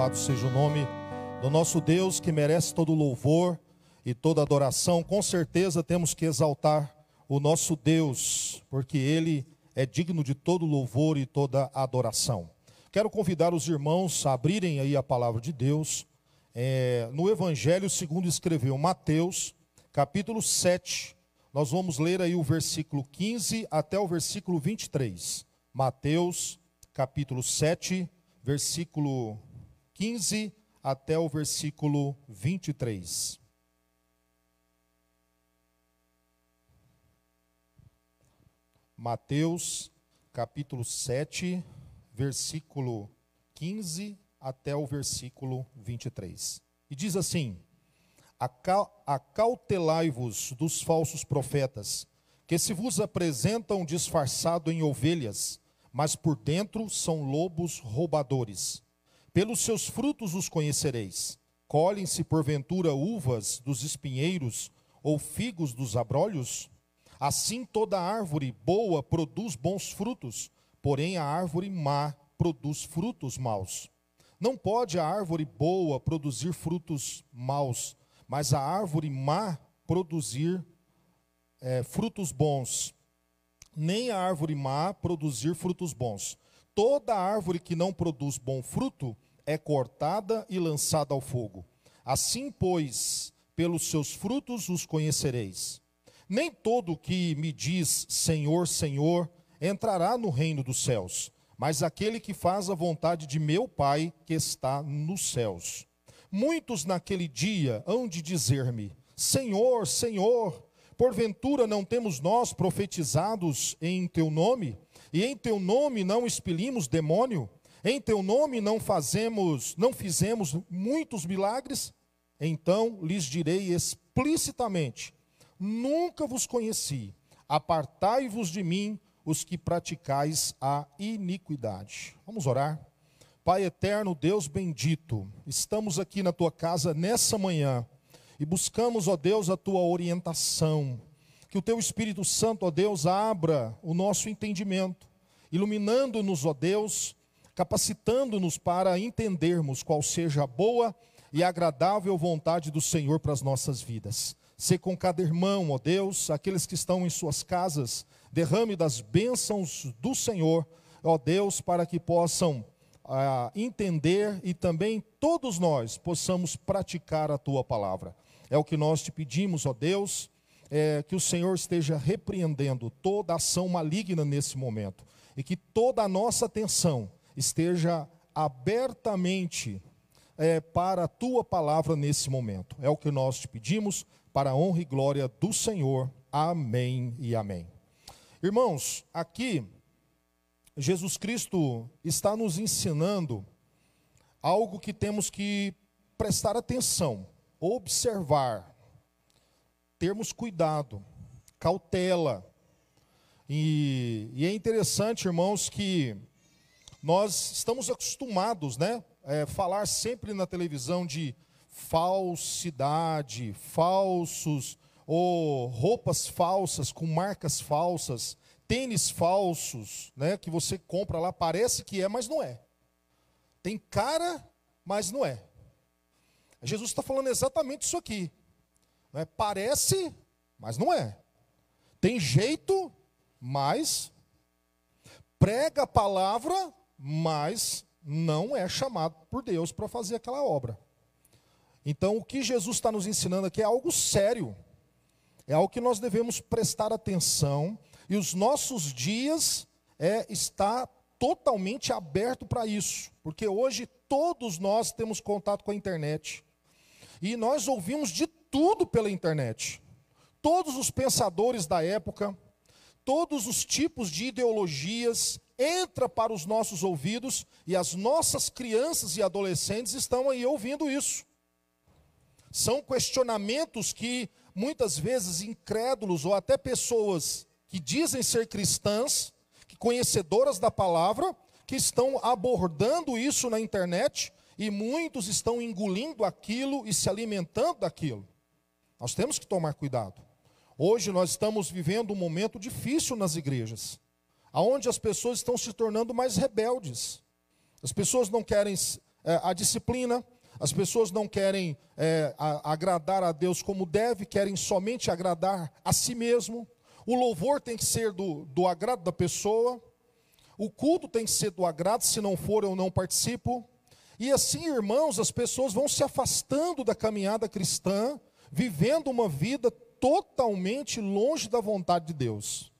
Louvado seja o nome do nosso Deus que merece todo louvor e toda adoração. Com certeza temos que exaltar o nosso Deus, porque Ele é digno de todo louvor e toda adoração. Quero convidar os irmãos a abrirem aí a palavra de Deus é, no Evangelho segundo escreveu Mateus, capítulo 7. Nós vamos ler aí o versículo 15 até o versículo 23. Mateus, capítulo 7, versículo 15 até o versículo 23. Mateus, capítulo 7, versículo 15 até o versículo 23. E diz assim: Acautelai-vos dos falsos profetas, que se vos apresentam disfarçado em ovelhas, mas por dentro são lobos roubadores. Pelos seus frutos os conhecereis. Colhem-se porventura uvas dos espinheiros ou figos dos abrolhos? Assim toda árvore boa produz bons frutos, porém a árvore má produz frutos maus. Não pode a árvore boa produzir frutos maus, mas a árvore má produzir é, frutos bons. Nem a árvore má produzir frutos bons. Toda árvore que não produz bom fruto é cortada e lançada ao fogo. Assim, pois, pelos seus frutos os conhecereis. Nem todo que me diz Senhor, Senhor entrará no reino dos céus, mas aquele que faz a vontade de meu Pai que está nos céus. Muitos naquele dia hão de dizer-me: Senhor, Senhor, porventura não temos nós profetizados em teu nome? E em teu nome não expelimos demônio? Em teu nome não fazemos, não fizemos muitos milagres? Então lhes direi explicitamente: Nunca vos conheci. Apartai-vos de mim, os que praticais a iniquidade. Vamos orar. Pai eterno, Deus bendito, estamos aqui na tua casa nessa manhã e buscamos, ó Deus, a tua orientação. Que o teu Espírito Santo, ó Deus, abra o nosso entendimento, iluminando-nos, ó Deus, capacitando-nos para entendermos qual seja a boa e agradável vontade do Senhor para as nossas vidas. Se com cada irmão, ó Deus, aqueles que estão em suas casas, derrame das bênçãos do Senhor, ó Deus, para que possam ah, entender e também todos nós possamos praticar a tua palavra. É o que nós te pedimos, ó Deus, é, que o Senhor esteja repreendendo toda ação maligna nesse momento e que toda a nossa atenção esteja abertamente é, para a tua palavra nesse momento. É o que nós te pedimos, para a honra e glória do Senhor. Amém e amém. Irmãos, aqui Jesus Cristo está nos ensinando algo que temos que prestar atenção, observar, termos cuidado, cautela. E, e é interessante, irmãos, que nós estamos acostumados, né? É, falar sempre na televisão de falsidade, falsos, ou roupas falsas com marcas falsas, tênis falsos, né, que você compra lá, parece que é, mas não é. Tem cara, mas não é. Jesus está falando exatamente isso aqui. Né? Parece, mas não é. Tem jeito, mas prega a palavra, mas não é chamado por Deus para fazer aquela obra. Então, o que Jesus está nos ensinando aqui é algo sério, é algo que nós devemos prestar atenção e os nossos dias é, está totalmente aberto para isso, porque hoje todos nós temos contato com a internet. E nós ouvimos de tudo pela internet. Todos os pensadores da época, todos os tipos de ideologias entra para os nossos ouvidos e as nossas crianças e adolescentes estão aí ouvindo isso. São questionamentos que muitas vezes incrédulos ou até pessoas que dizem ser cristãs, que conhecedoras da palavra, que estão abordando isso na internet e muitos estão engolindo aquilo e se alimentando daquilo. Nós temos que tomar cuidado. Hoje nós estamos vivendo um momento difícil nas igrejas, aonde as pessoas estão se tornando mais rebeldes. As pessoas não querem é, a disciplina, as pessoas não querem é, a, agradar a Deus como deve, querem somente agradar a si mesmo. O louvor tem que ser do, do agrado da pessoa. O culto tem que ser do agrado, se não for, eu não participo. E assim, irmãos, as pessoas vão se afastando da caminhada cristã, vivendo uma vida totalmente longe da vontade de Deus.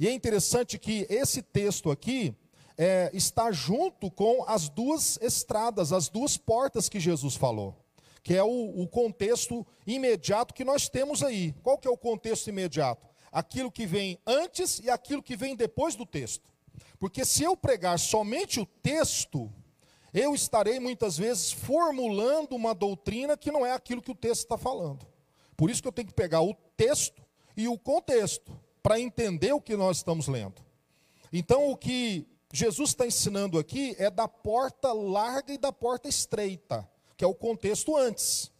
E é interessante que esse texto aqui é, está junto com as duas estradas, as duas portas que Jesus falou, que é o, o contexto imediato que nós temos aí. Qual que é o contexto imediato? Aquilo que vem antes e aquilo que vem depois do texto. Porque se eu pregar somente o texto, eu estarei muitas vezes formulando uma doutrina que não é aquilo que o texto está falando. Por isso que eu tenho que pegar o texto e o contexto para entender o que nós estamos lendo. Então, o que Jesus está ensinando aqui é da porta larga e da porta estreita, que é o contexto antes.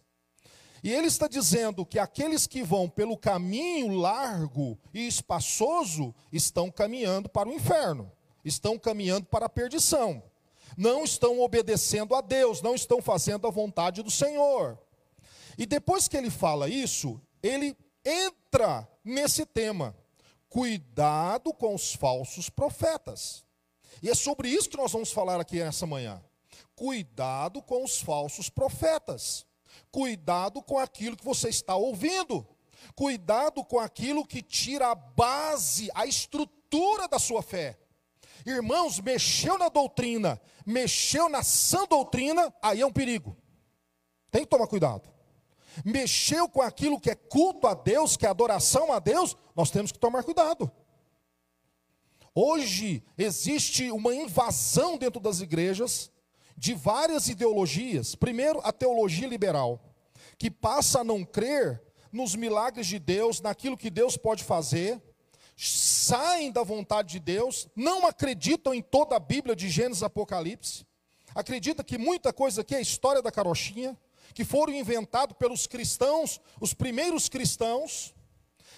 E ele está dizendo que aqueles que vão pelo caminho largo e espaçoso estão caminhando para o inferno, estão caminhando para a perdição não estão obedecendo a Deus, não estão fazendo a vontade do Senhor. E depois que ele fala isso, ele entra nesse tema: cuidado com os falsos profetas. E é sobre isso que nós vamos falar aqui nessa manhã. Cuidado com os falsos profetas. Cuidado com aquilo que você está ouvindo. Cuidado com aquilo que tira a base, a estrutura da sua fé. Irmãos, mexeu na doutrina, mexeu na sã doutrina, aí é um perigo. Tem que tomar cuidado. Mexeu com aquilo que é culto a Deus, que é adoração a Deus, nós temos que tomar cuidado. Hoje existe uma invasão dentro das igrejas de várias ideologias. Primeiro, a teologia liberal, que passa a não crer nos milagres de Deus, naquilo que Deus pode fazer saem da vontade de Deus, não acreditam em toda a Bíblia de Gênesis e Apocalipse, acredita que muita coisa aqui é história da carochinha, que foram inventados pelos cristãos, os primeiros cristãos,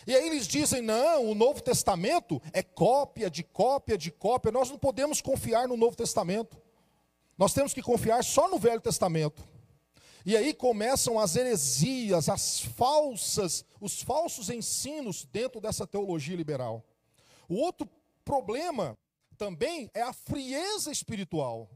e aí eles dizem: não, o Novo Testamento é cópia de cópia de cópia, nós não podemos confiar no Novo Testamento, nós temos que confiar só no Velho Testamento. E aí começam as heresias, as falsas, os falsos ensinos dentro dessa teologia liberal. O outro problema também é a frieza espiritual,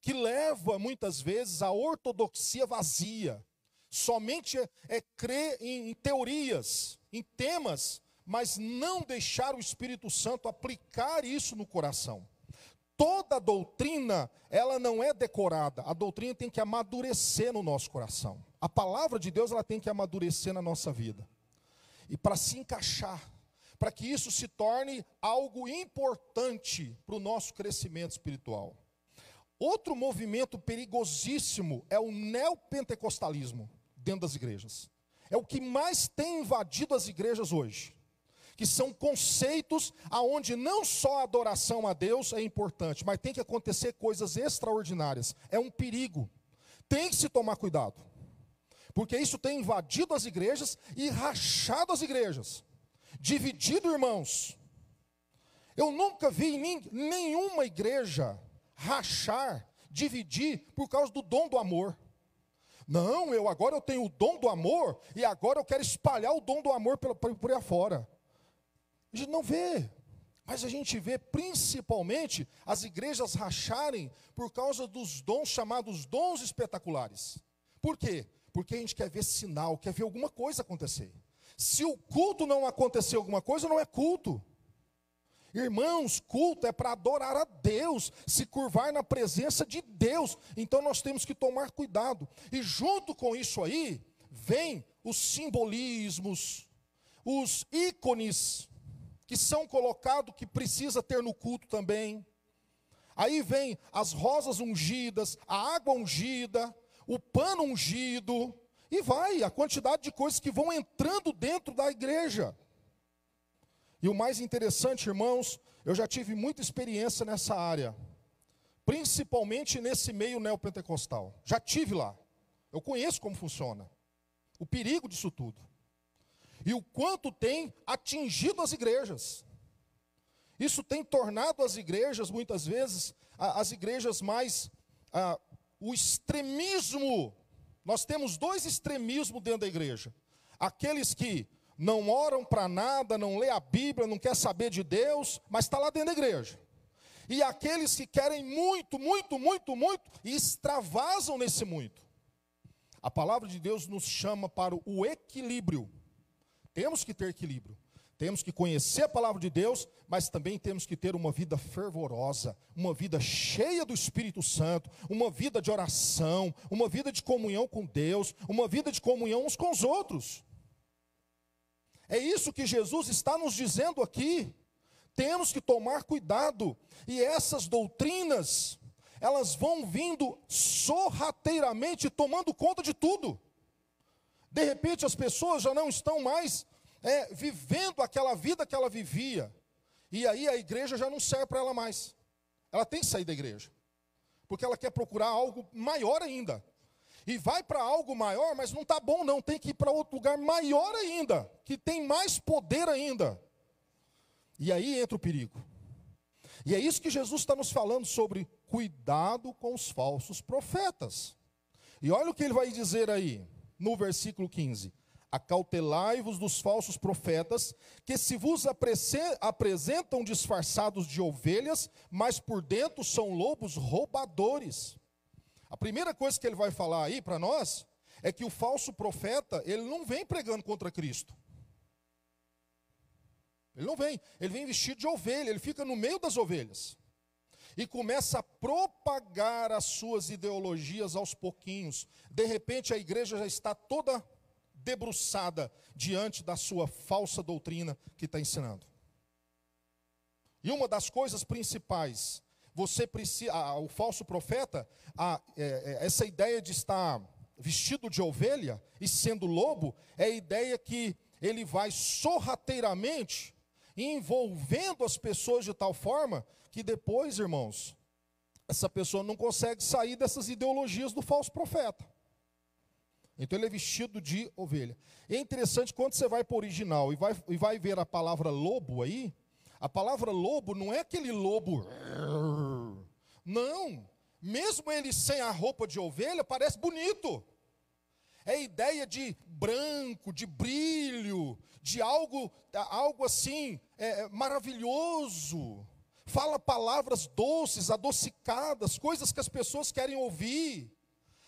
que leva muitas vezes à ortodoxia vazia. Somente é, é crer em, em teorias, em temas, mas não deixar o Espírito Santo aplicar isso no coração toda doutrina, ela não é decorada. A doutrina tem que amadurecer no nosso coração. A palavra de Deus, ela tem que amadurecer na nossa vida. E para se encaixar, para que isso se torne algo importante para o nosso crescimento espiritual. Outro movimento perigosíssimo é o neopentecostalismo dentro das igrejas. É o que mais tem invadido as igrejas hoje que são conceitos aonde não só a adoração a Deus é importante, mas tem que acontecer coisas extraordinárias. É um perigo. Tem que se tomar cuidado. Porque isso tem invadido as igrejas e rachado as igrejas. Dividido irmãos. Eu nunca vi nenhuma igreja rachar, dividir por causa do dom do amor. Não, eu agora eu tenho o dom do amor e agora eu quero espalhar o dom do amor por, por, por aí afora. A gente não vê. Mas a gente vê principalmente as igrejas racharem por causa dos dons chamados dons espetaculares. Por quê? Porque a gente quer ver sinal, quer ver alguma coisa acontecer. Se o culto não acontecer alguma coisa, não é culto. Irmãos, culto é para adorar a Deus, se curvar na presença de Deus. Então nós temos que tomar cuidado. E junto com isso aí, vem os simbolismos, os ícones que são colocados, que precisa ter no culto também. Aí vem as rosas ungidas, a água ungida, o pano ungido, e vai a quantidade de coisas que vão entrando dentro da igreja. E o mais interessante, irmãos, eu já tive muita experiência nessa área, principalmente nesse meio neopentecostal. Já tive lá. Eu conheço como funciona. O perigo disso tudo e o quanto tem atingido as igrejas. Isso tem tornado as igrejas, muitas vezes, as igrejas mais o extremismo. Nós temos dois extremismos dentro da igreja. Aqueles que não oram para nada, não lê a Bíblia, não quer saber de Deus, mas está lá dentro da igreja. E aqueles que querem muito, muito, muito, muito e extravasam nesse muito. A palavra de Deus nos chama para o equilíbrio. Temos que ter equilíbrio. Temos que conhecer a palavra de Deus, mas também temos que ter uma vida fervorosa, uma vida cheia do Espírito Santo, uma vida de oração, uma vida de comunhão com Deus, uma vida de comunhão uns com os outros. É isso que Jesus está nos dizendo aqui. Temos que tomar cuidado, e essas doutrinas, elas vão vindo sorrateiramente tomando conta de tudo. De repente as pessoas já não estão mais é, vivendo aquela vida que ela vivia. E aí a igreja já não serve para ela mais. Ela tem que sair da igreja. Porque ela quer procurar algo maior ainda. E vai para algo maior, mas não está bom não, tem que ir para outro lugar maior ainda, que tem mais poder ainda. E aí entra o perigo. E é isso que Jesus está nos falando sobre cuidado com os falsos profetas. E olha o que ele vai dizer aí, no versículo 15: Acautelai-vos dos falsos profetas, que se vos apresentam disfarçados de ovelhas, mas por dentro são lobos roubadores. A primeira coisa que ele vai falar aí para nós é que o falso profeta, ele não vem pregando contra Cristo. Ele não vem, ele vem vestido de ovelha, ele fica no meio das ovelhas. E começa a propagar as suas ideologias aos pouquinhos. De repente a igreja já está toda debruçada diante da sua falsa doutrina que está ensinando. E uma das coisas principais, você precisa, o falso profeta, é, é, essa ideia de estar vestido de ovelha e sendo lobo, é a ideia que ele vai sorrateiramente envolvendo as pessoas de tal forma que depois, irmãos, essa pessoa não consegue sair dessas ideologias do falso profeta. Então ele é vestido de ovelha. É interessante quando você vai para o original e vai, e vai ver a palavra lobo aí, a palavra lobo não é aquele lobo. Não. Mesmo ele sem a roupa de ovelha, parece bonito. É ideia de branco, de brilho, de algo, algo assim é, é maravilhoso. Fala palavras doces, adocicadas, coisas que as pessoas querem ouvir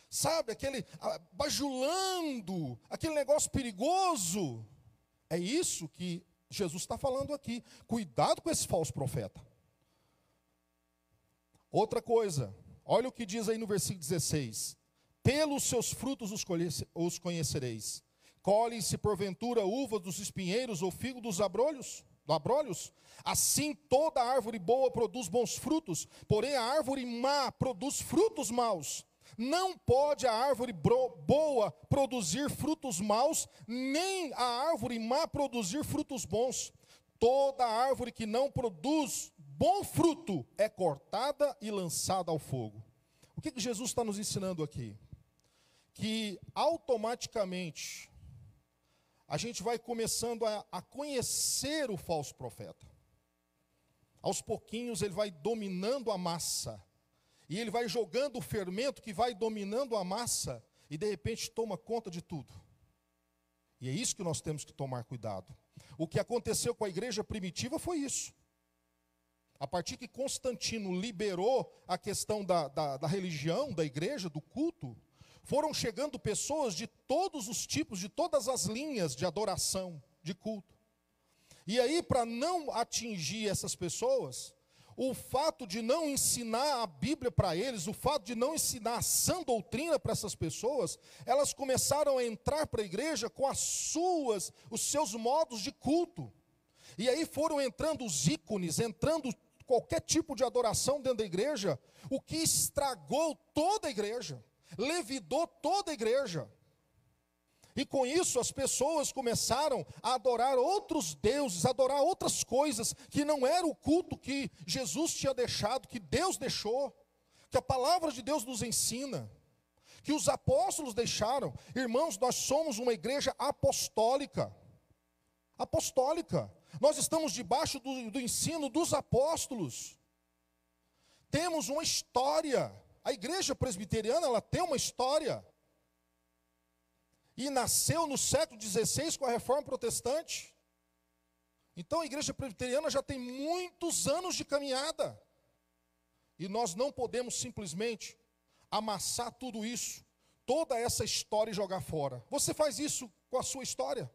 sabe, aquele bajulando, aquele negócio perigoso. É isso que Jesus está falando aqui. Cuidado com esse falso profeta. Outra coisa, olha o que diz aí no versículo 16: Pelos seus frutos os conhecereis. Colhem-se porventura uvas dos espinheiros ou figo dos abrolhos? abrolhos? Assim toda árvore boa produz bons frutos, porém a árvore má produz frutos maus. Não pode a árvore boa produzir frutos maus, nem a árvore má produzir frutos bons. Toda árvore que não produz bom fruto é cortada e lançada ao fogo. O que, que Jesus está nos ensinando aqui? Que automaticamente a gente vai começando a, a conhecer o falso profeta. Aos pouquinhos ele vai dominando a massa e ele vai jogando o fermento que vai dominando a massa e de repente toma conta de tudo. E é isso que nós temos que tomar cuidado. O que aconteceu com a igreja primitiva foi isso. A partir que Constantino liberou a questão da, da, da religião, da igreja, do culto, foram chegando pessoas de todos os tipos, de todas as linhas de adoração, de culto. E aí, para não atingir essas pessoas, o fato de não ensinar a Bíblia para eles, o fato de não ensinar a sã doutrina para essas pessoas, elas começaram a entrar para a igreja com as suas, os seus modos de culto. E aí foram entrando os ícones, entrando qualquer tipo de adoração dentro da igreja, o que estragou toda a igreja, levidou toda a igreja. E com isso as pessoas começaram a adorar outros deuses, adorar outras coisas que não era o culto que Jesus tinha deixado, que Deus deixou, que a palavra de Deus nos ensina, que os apóstolos deixaram. Irmãos, nós somos uma igreja apostólica. Apostólica. Nós estamos debaixo do, do ensino dos apóstolos. Temos uma história a igreja presbiteriana ela tem uma história. E nasceu no século XVI com a reforma protestante. Então a igreja presbiteriana já tem muitos anos de caminhada. E nós não podemos simplesmente amassar tudo isso, toda essa história e jogar fora. Você faz isso com a sua história?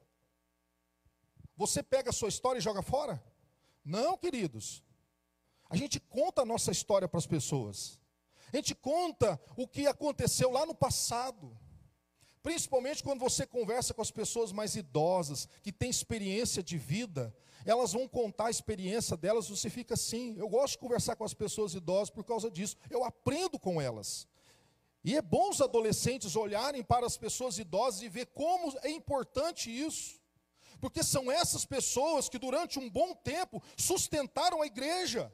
Você pega a sua história e joga fora? Não, queridos. A gente conta a nossa história para as pessoas. A gente conta o que aconteceu lá no passado. Principalmente quando você conversa com as pessoas mais idosas, que têm experiência de vida, elas vão contar a experiência delas, você fica assim. Eu gosto de conversar com as pessoas idosas por causa disso. Eu aprendo com elas. E é bom os adolescentes olharem para as pessoas idosas e ver como é importante isso. Porque são essas pessoas que durante um bom tempo sustentaram a igreja.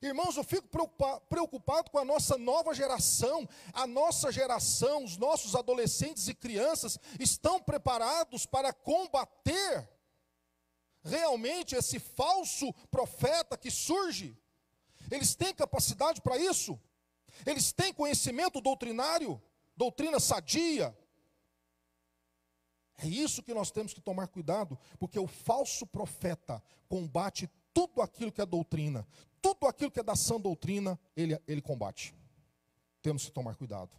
Irmãos, eu fico preocupado com a nossa nova geração. A nossa geração, os nossos adolescentes e crianças estão preparados para combater realmente esse falso profeta que surge. Eles têm capacidade para isso? Eles têm conhecimento doutrinário, doutrina sadia. É isso que nós temos que tomar cuidado, porque o falso profeta combate tudo aquilo que é doutrina, tudo aquilo que é da sã doutrina, ele, ele combate. Temos que tomar cuidado.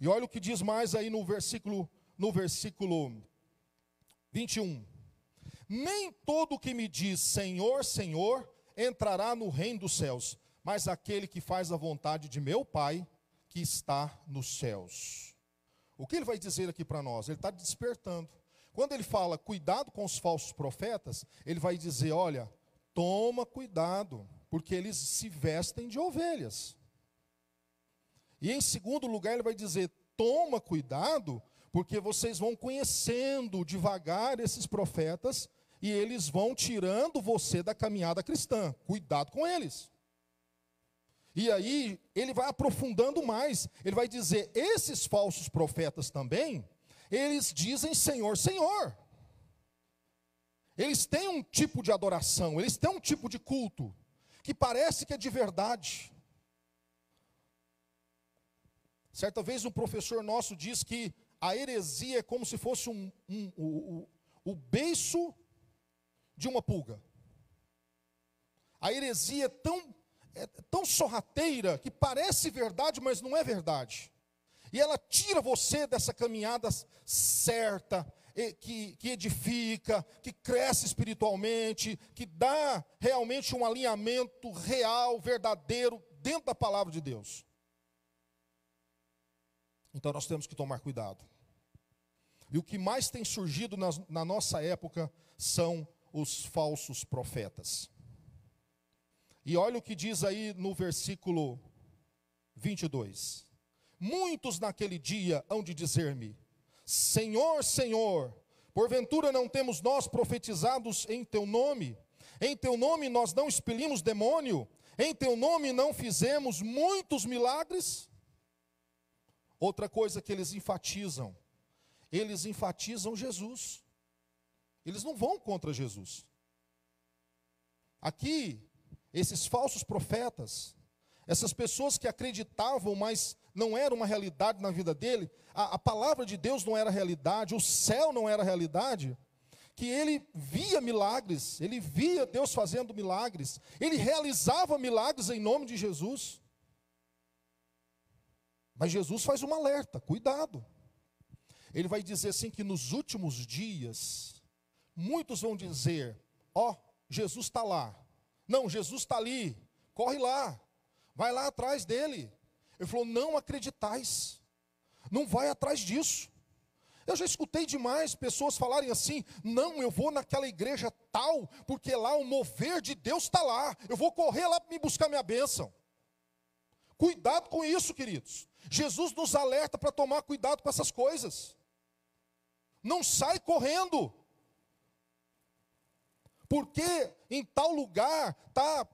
E olha o que diz mais aí no versículo, no versículo 21. Nem todo que me diz Senhor, Senhor, entrará no reino dos céus, mas aquele que faz a vontade de meu Pai que está nos céus. O que ele vai dizer aqui para nós? Ele está despertando. Quando ele fala cuidado com os falsos profetas, ele vai dizer: olha, toma cuidado, porque eles se vestem de ovelhas. E em segundo lugar, ele vai dizer: toma cuidado, porque vocês vão conhecendo devagar esses profetas e eles vão tirando você da caminhada cristã. Cuidado com eles. E aí ele vai aprofundando mais. Ele vai dizer: esses falsos profetas também, eles dizem Senhor, Senhor. Eles têm um tipo de adoração, eles têm um tipo de culto que parece que é de verdade. Certa vez um professor nosso diz que a heresia é como se fosse um, um, um, um o beiço de uma pulga. A heresia é tão, é tão sorrateira que parece verdade, mas não é verdade. E ela tira você dessa caminhada certa, que, que edifica, que cresce espiritualmente, que dá realmente um alinhamento real, verdadeiro, dentro da palavra de Deus. Então nós temos que tomar cuidado. E o que mais tem surgido na, na nossa época são os falsos profetas. E olha o que diz aí no versículo 22. Muitos naquele dia hão de dizer-me: Senhor, Senhor, porventura não temos nós profetizados em teu nome? Em teu nome nós não expelimos demônio? Em teu nome não fizemos muitos milagres? Outra coisa que eles enfatizam, eles enfatizam Jesus. Eles não vão contra Jesus. Aqui, esses falsos profetas, essas pessoas que acreditavam, mas não era uma realidade na vida dele, a, a palavra de Deus não era realidade, o céu não era realidade, que ele via milagres, ele via Deus fazendo milagres, ele realizava milagres em nome de Jesus. Mas Jesus faz um alerta, cuidado. Ele vai dizer assim que nos últimos dias, muitos vão dizer: Ó, oh, Jesus está lá. Não, Jesus está ali. Corre lá. Vai lá atrás dele. Ele falou: Não acreditais. Não vai atrás disso. Eu já escutei demais pessoas falarem assim: não, eu vou naquela igreja tal, porque lá o mover de Deus está lá. Eu vou correr lá para me buscar minha bênção. Cuidado com isso, queridos. Jesus nos alerta para tomar cuidado com essas coisas. Não sai correndo. Porque em tal lugar está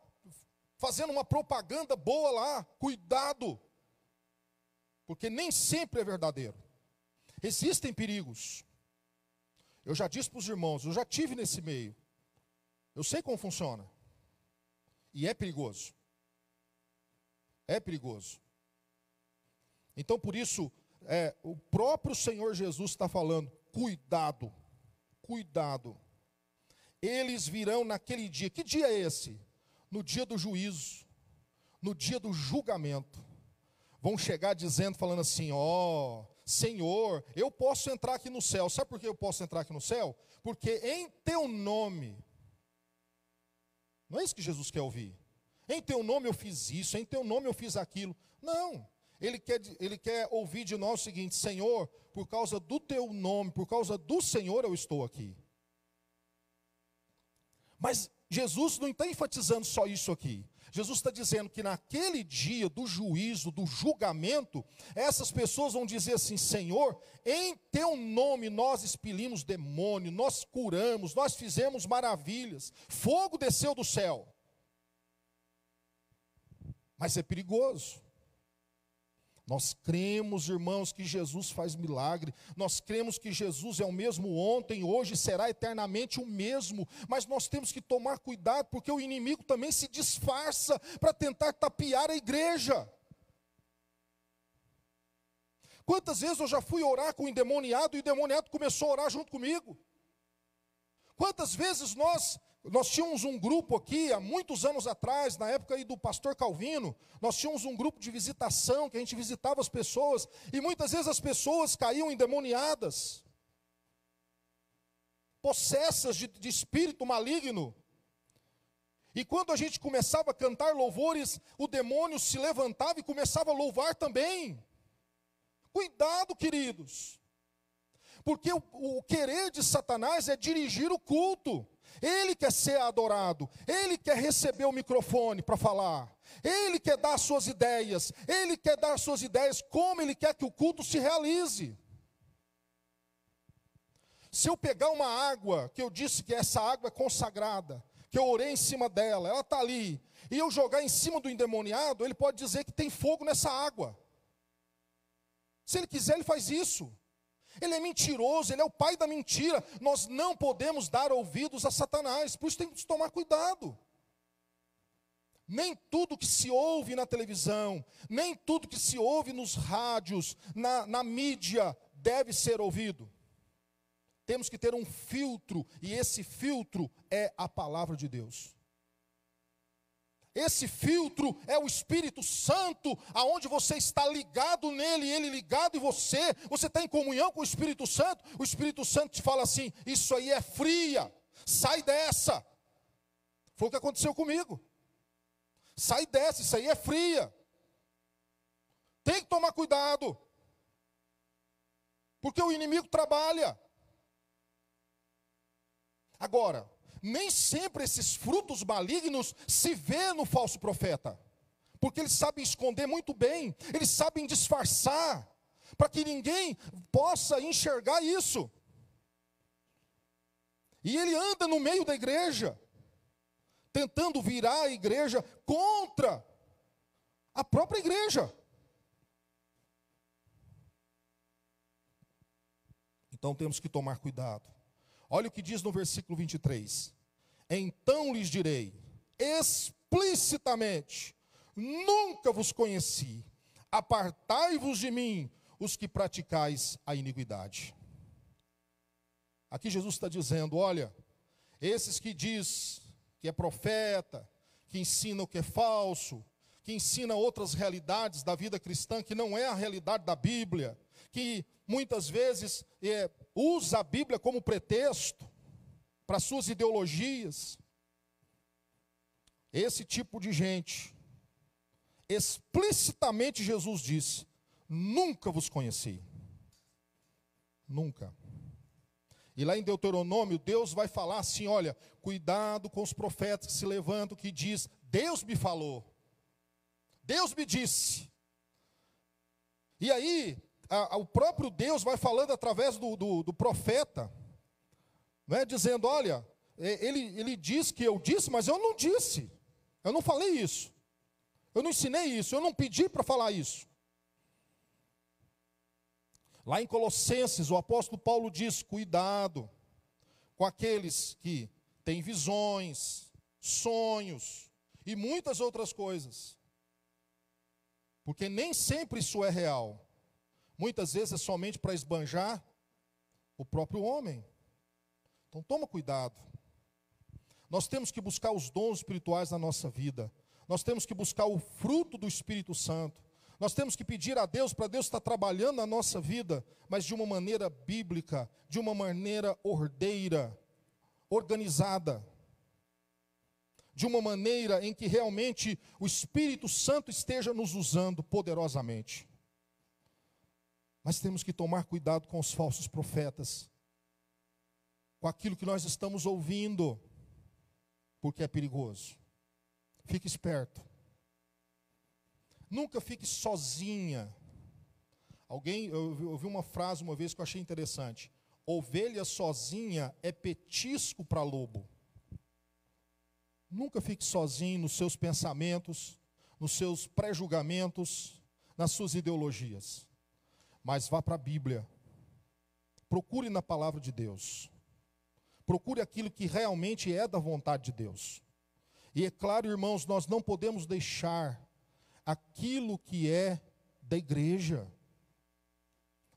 fazendo uma propaganda boa lá. Cuidado. Porque nem sempre é verdadeiro. Existem perigos. Eu já disse para os irmãos, eu já tive nesse meio. Eu sei como funciona. E é perigoso. É perigoso. Então, por isso, é, o próprio Senhor Jesus está falando: cuidado, cuidado. Eles virão naquele dia. Que dia é esse? No dia do juízo, no dia do julgamento. Vão chegar dizendo, falando assim: ó, oh, Senhor, eu posso entrar aqui no céu. Sabe por que eu posso entrar aqui no céu? Porque em teu nome. Não é isso que Jesus quer ouvir. Em teu nome eu fiz isso, em teu nome eu fiz aquilo. Não. Ele quer, ele quer ouvir de nós o seguinte: Senhor, por causa do teu nome, por causa do Senhor eu estou aqui. Mas Jesus não está enfatizando só isso aqui. Jesus está dizendo que naquele dia do juízo, do julgamento, essas pessoas vão dizer assim: Senhor, em teu nome nós expelimos demônio, nós curamos, nós fizemos maravilhas, fogo desceu do céu. Mas é perigoso. Nós cremos, irmãos, que Jesus faz milagre. Nós cremos que Jesus é o mesmo ontem, hoje será eternamente o mesmo. Mas nós temos que tomar cuidado, porque o inimigo também se disfarça para tentar tapear a igreja. Quantas vezes eu já fui orar com o endemoniado e o endemoniado começou a orar junto comigo? Quantas vezes nós nós tínhamos um grupo aqui, há muitos anos atrás, na época aí do pastor Calvino, nós tínhamos um grupo de visitação, que a gente visitava as pessoas, e muitas vezes as pessoas caíam endemoniadas, possessas de, de espírito maligno. E quando a gente começava a cantar louvores, o demônio se levantava e começava a louvar também. Cuidado, queridos, porque o, o querer de Satanás é dirigir o culto. Ele quer ser adorado, ele quer receber o microfone para falar, ele quer dar suas ideias, ele quer dar suas ideias como ele quer que o culto se realize. Se eu pegar uma água, que eu disse que essa água é consagrada, que eu orei em cima dela, ela está ali, e eu jogar em cima do endemoniado, ele pode dizer que tem fogo nessa água. Se ele quiser, ele faz isso. Ele é mentiroso, ele é o pai da mentira. Nós não podemos dar ouvidos a Satanás, por isso tem que tomar cuidado. Nem tudo que se ouve na televisão, nem tudo que se ouve nos rádios, na, na mídia, deve ser ouvido. Temos que ter um filtro, e esse filtro é a palavra de Deus. Esse filtro é o Espírito Santo, aonde você está ligado nele, ele ligado em você, você está em comunhão com o Espírito Santo. O Espírito Santo te fala assim: Isso aí é fria, sai dessa. Foi o que aconteceu comigo. Sai dessa, isso aí é fria. Tem que tomar cuidado, porque o inimigo trabalha. Agora, nem sempre esses frutos malignos se vê no falso profeta. Porque eles sabem esconder muito bem, eles sabem disfarçar, para que ninguém possa enxergar isso. E ele anda no meio da igreja, tentando virar a igreja contra a própria igreja. Então temos que tomar cuidado. Olha o que diz no versículo 23. Então lhes direi explicitamente: Nunca vos conheci. Apartai-vos de mim, os que praticais a iniquidade. Aqui Jesus está dizendo: olha, esses que diz que é profeta, que ensina o que é falso, que ensina outras realidades da vida cristã que não é a realidade da Bíblia, que muitas vezes é, usa a Bíblia como pretexto para suas ideologias. Esse tipo de gente, explicitamente Jesus disse: Nunca vos conheci. Nunca. E lá em Deuteronômio, Deus vai falar assim: olha, cuidado com os profetas que se levantam, que diz, Deus me falou, Deus me disse. E aí, a, a, o próprio Deus vai falando através do, do, do profeta, né, dizendo: olha, ele, ele diz que eu disse, mas eu não disse, eu não falei isso, eu não ensinei isso, eu não pedi para falar isso. Lá em Colossenses, o apóstolo Paulo diz: cuidado com aqueles que têm visões, sonhos e muitas outras coisas. Porque nem sempre isso é real. Muitas vezes é somente para esbanjar o próprio homem. Então toma cuidado. Nós temos que buscar os dons espirituais na nossa vida. Nós temos que buscar o fruto do Espírito Santo. Nós temos que pedir a Deus para Deus estar trabalhando na nossa vida, mas de uma maneira bíblica, de uma maneira ordeira, organizada. De uma maneira em que realmente o Espírito Santo esteja nos usando poderosamente. Mas temos que tomar cuidado com os falsos profetas, com aquilo que nós estamos ouvindo, porque é perigoso. Fique esperto. Nunca fique sozinha. Alguém, eu ouvi uma frase uma vez que eu achei interessante. Ovelha sozinha é petisco para lobo. Nunca fique sozinho nos seus pensamentos, nos seus pré-julgamentos, nas suas ideologias mas vá para a Bíblia. Procure na palavra de Deus. Procure aquilo que realmente é da vontade de Deus. E é claro, irmãos, nós não podemos deixar aquilo que é da igreja.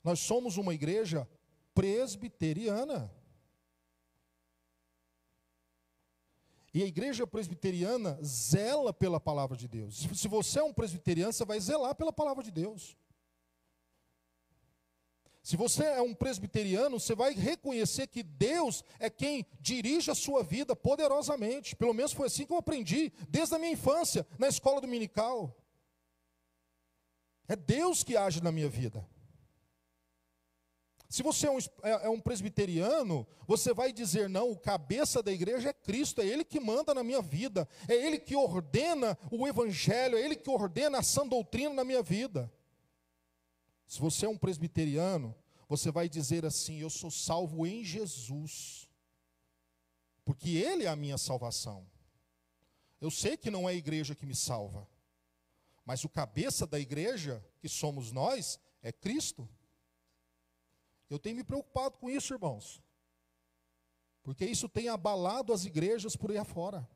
Nós somos uma igreja presbiteriana. E a igreja presbiteriana zela pela palavra de Deus. Se você é um presbiteriano, você vai zelar pela palavra de Deus. Se você é um presbiteriano, você vai reconhecer que Deus é quem dirige a sua vida poderosamente. Pelo menos foi assim que eu aprendi, desde a minha infância, na escola dominical. É Deus que age na minha vida. Se você é um, é, é um, presbiteriano, você vai dizer: não, o cabeça da igreja é Cristo, é Ele que manda na minha vida, é Ele que ordena o evangelho, é Ele que ordena a sã doutrina na minha vida. Se você é um presbiteriano, você vai dizer assim: Eu sou salvo em Jesus, porque Ele é a minha salvação. Eu sei que não é a igreja que me salva, mas o cabeça da igreja, que somos nós, é Cristo. Eu tenho me preocupado com isso, irmãos, porque isso tem abalado as igrejas por aí afora.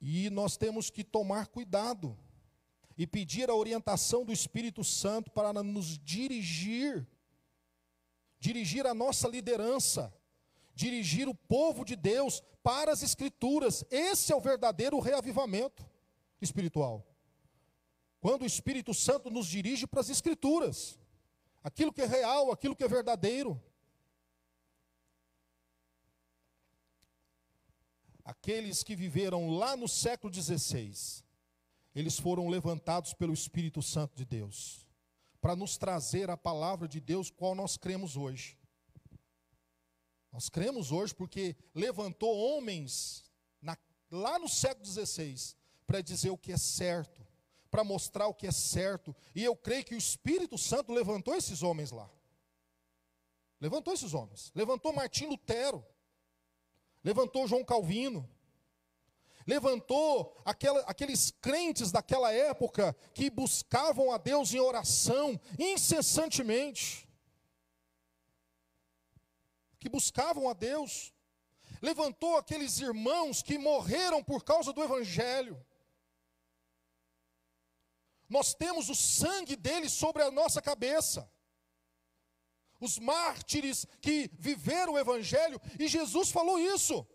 E nós temos que tomar cuidado e pedir a orientação do Espírito Santo para nos dirigir, dirigir a nossa liderança, dirigir o povo de Deus para as Escrituras. Esse é o verdadeiro reavivamento espiritual. Quando o Espírito Santo nos dirige para as Escrituras, aquilo que é real, aquilo que é verdadeiro. Aqueles que viveram lá no século XVI, eles foram levantados pelo Espírito Santo de Deus, para nos trazer a palavra de Deus, qual nós cremos hoje. Nós cremos hoje porque levantou homens na, lá no século XVI para dizer o que é certo, para mostrar o que é certo, e eu creio que o Espírito Santo levantou esses homens lá. Levantou esses homens. Levantou Martim Lutero. Levantou João Calvino levantou aquela, aqueles crentes daquela época que buscavam a Deus em oração incessantemente, que buscavam a Deus, levantou aqueles irmãos que morreram por causa do Evangelho. Nós temos o sangue deles sobre a nossa cabeça. Os mártires que viveram o Evangelho, e Jesus falou isso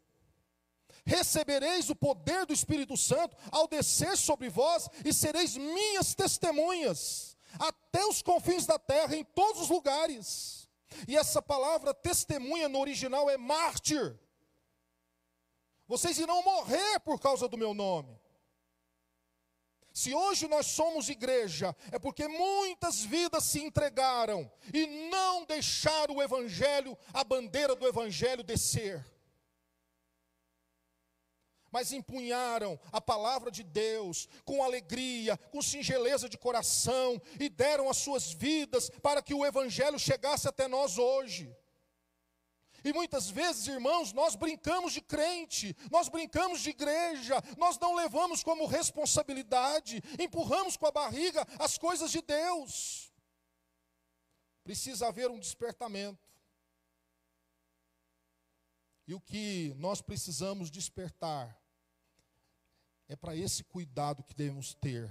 recebereis o poder do Espírito Santo ao descer sobre vós e sereis minhas testemunhas até os confins da terra, em todos os lugares. E essa palavra testemunha no original é mártir. Vocês irão morrer por causa do meu nome. Se hoje nós somos igreja, é porque muitas vidas se entregaram e não deixaram o Evangelho, a bandeira do Evangelho descer mas empunharam a palavra de Deus com alegria, com singeleza de coração e deram as suas vidas para que o evangelho chegasse até nós hoje. E muitas vezes, irmãos, nós brincamos de crente, nós brincamos de igreja, nós não levamos como responsabilidade, empurramos com a barriga as coisas de Deus. Precisa haver um despertamento. E o que nós precisamos despertar É para esse cuidado que devemos ter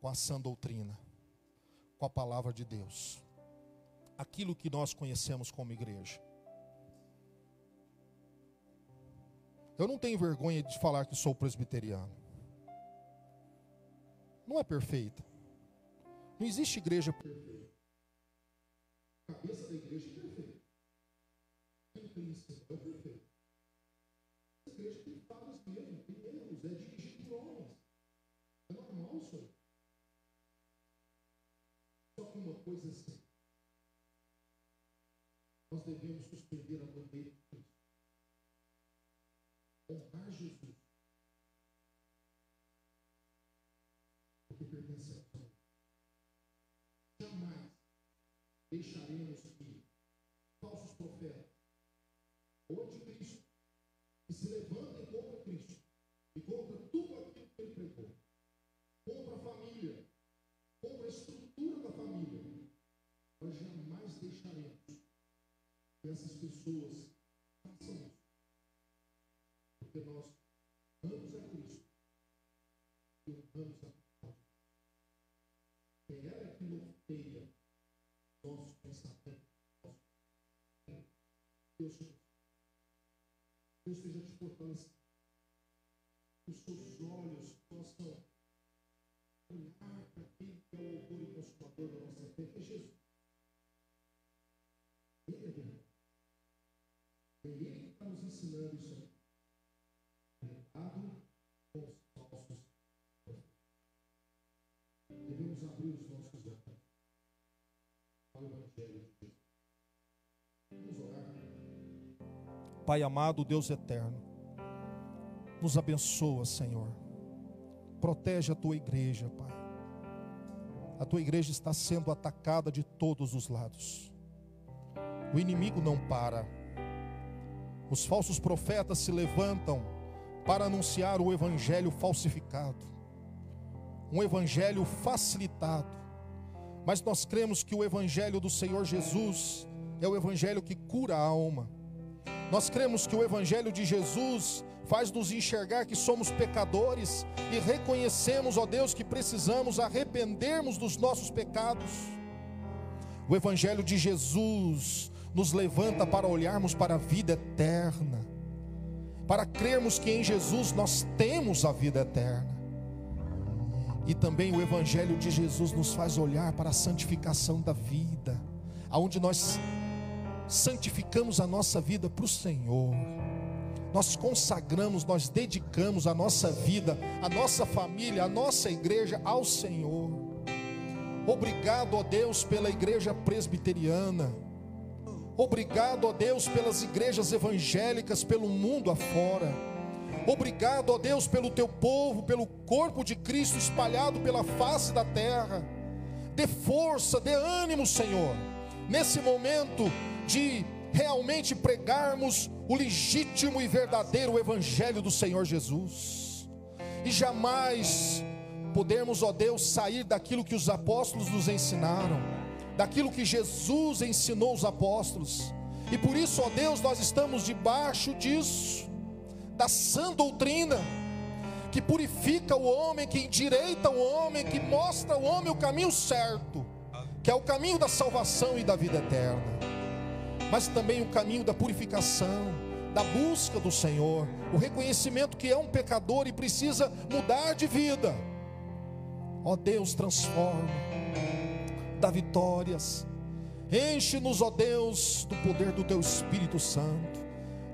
com a sã doutrina, com a palavra de Deus, aquilo que nós conhecemos como igreja. Eu não tenho vergonha de falar que sou presbiteriano. Não é perfeita. Não existe igreja perfeita. A cabeça da igreja é perfeita. Quem pensa é perfeito. A igreja tem falhas mesmo, tem erros, é dirigido por homens. É normal aí. Só que uma coisa é assim. Nós devemos suspender a bandeira de Cristo. Honrar Jesus. Porque pertence a Deus. Jamais deixaremos que falsos profetas ou anticristo que se levantem contra Cristo e contra tudo aquilo que ele pregou, contra a família, contra a estrutura da família, nós jamais deixaremos que essas pessoas façam isso. Porque nós É está nos ensinando isso. Cuidado com os Devemos abrir os nossos olhos Evangelho de. Vamos orar. Pai amado, Deus eterno, nos abençoa, Senhor. Protege a tua igreja, Pai. A tua igreja está sendo atacada de todos os lados. O inimigo não para. Os falsos profetas se levantam para anunciar o evangelho falsificado, um evangelho facilitado. Mas nós cremos que o evangelho do Senhor Jesus é o evangelho que cura a alma. Nós cremos que o evangelho de Jesus faz nos enxergar que somos pecadores e reconhecemos, ó Deus, que precisamos arrependermos dos nossos pecados. O evangelho de Jesus nos levanta para olharmos para a vida eterna, para crermos que em Jesus nós temos a vida eterna. E também o Evangelho de Jesus nos faz olhar para a santificação da vida, aonde nós santificamos a nossa vida para o Senhor. Nós consagramos, nós dedicamos a nossa vida, a nossa família, a nossa igreja ao Senhor. Obrigado, ó Deus, pela igreja presbiteriana. Obrigado, ó Deus, pelas igrejas evangélicas pelo mundo afora. Obrigado, ó Deus, pelo teu povo, pelo corpo de Cristo espalhado pela face da terra. Dê força, dê ânimo, Senhor, nesse momento de realmente pregarmos o legítimo e verdadeiro Evangelho do Senhor Jesus. E jamais podemos, ó Deus, sair daquilo que os apóstolos nos ensinaram, daquilo que Jesus ensinou os apóstolos. E por isso, ó Deus, nós estamos debaixo disso, da sã doutrina, que purifica o homem, que endireita o homem, que mostra ao homem o caminho certo, que é o caminho da salvação e da vida eterna, mas também o caminho da purificação, da busca do Senhor, o reconhecimento que é um pecador e precisa mudar de vida. Ó Deus, transforma, dá vitórias, enche-nos, ó Deus, do poder do Teu Espírito Santo,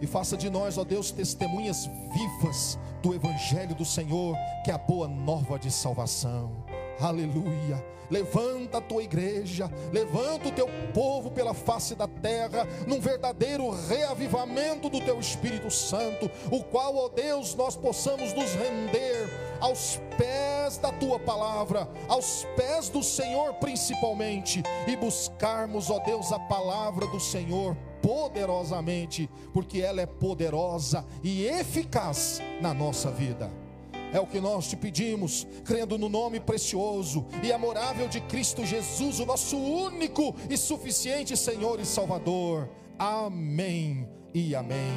e faça de nós, ó Deus, testemunhas vivas do Evangelho do Senhor, que é a boa nova de salvação. Aleluia. Levanta a tua igreja, levanta o teu povo pela face da terra, num verdadeiro reavivamento do teu Espírito Santo, o qual, ó Deus, nós possamos nos render aos pés da tua palavra, aos pés do Senhor principalmente, e buscarmos, ó Deus, a palavra do Senhor poderosamente, porque ela é poderosa e eficaz na nossa vida. É o que nós te pedimos, crendo no nome precioso e amorável de Cristo Jesus, o nosso único e suficiente Senhor e Salvador. Amém e amém.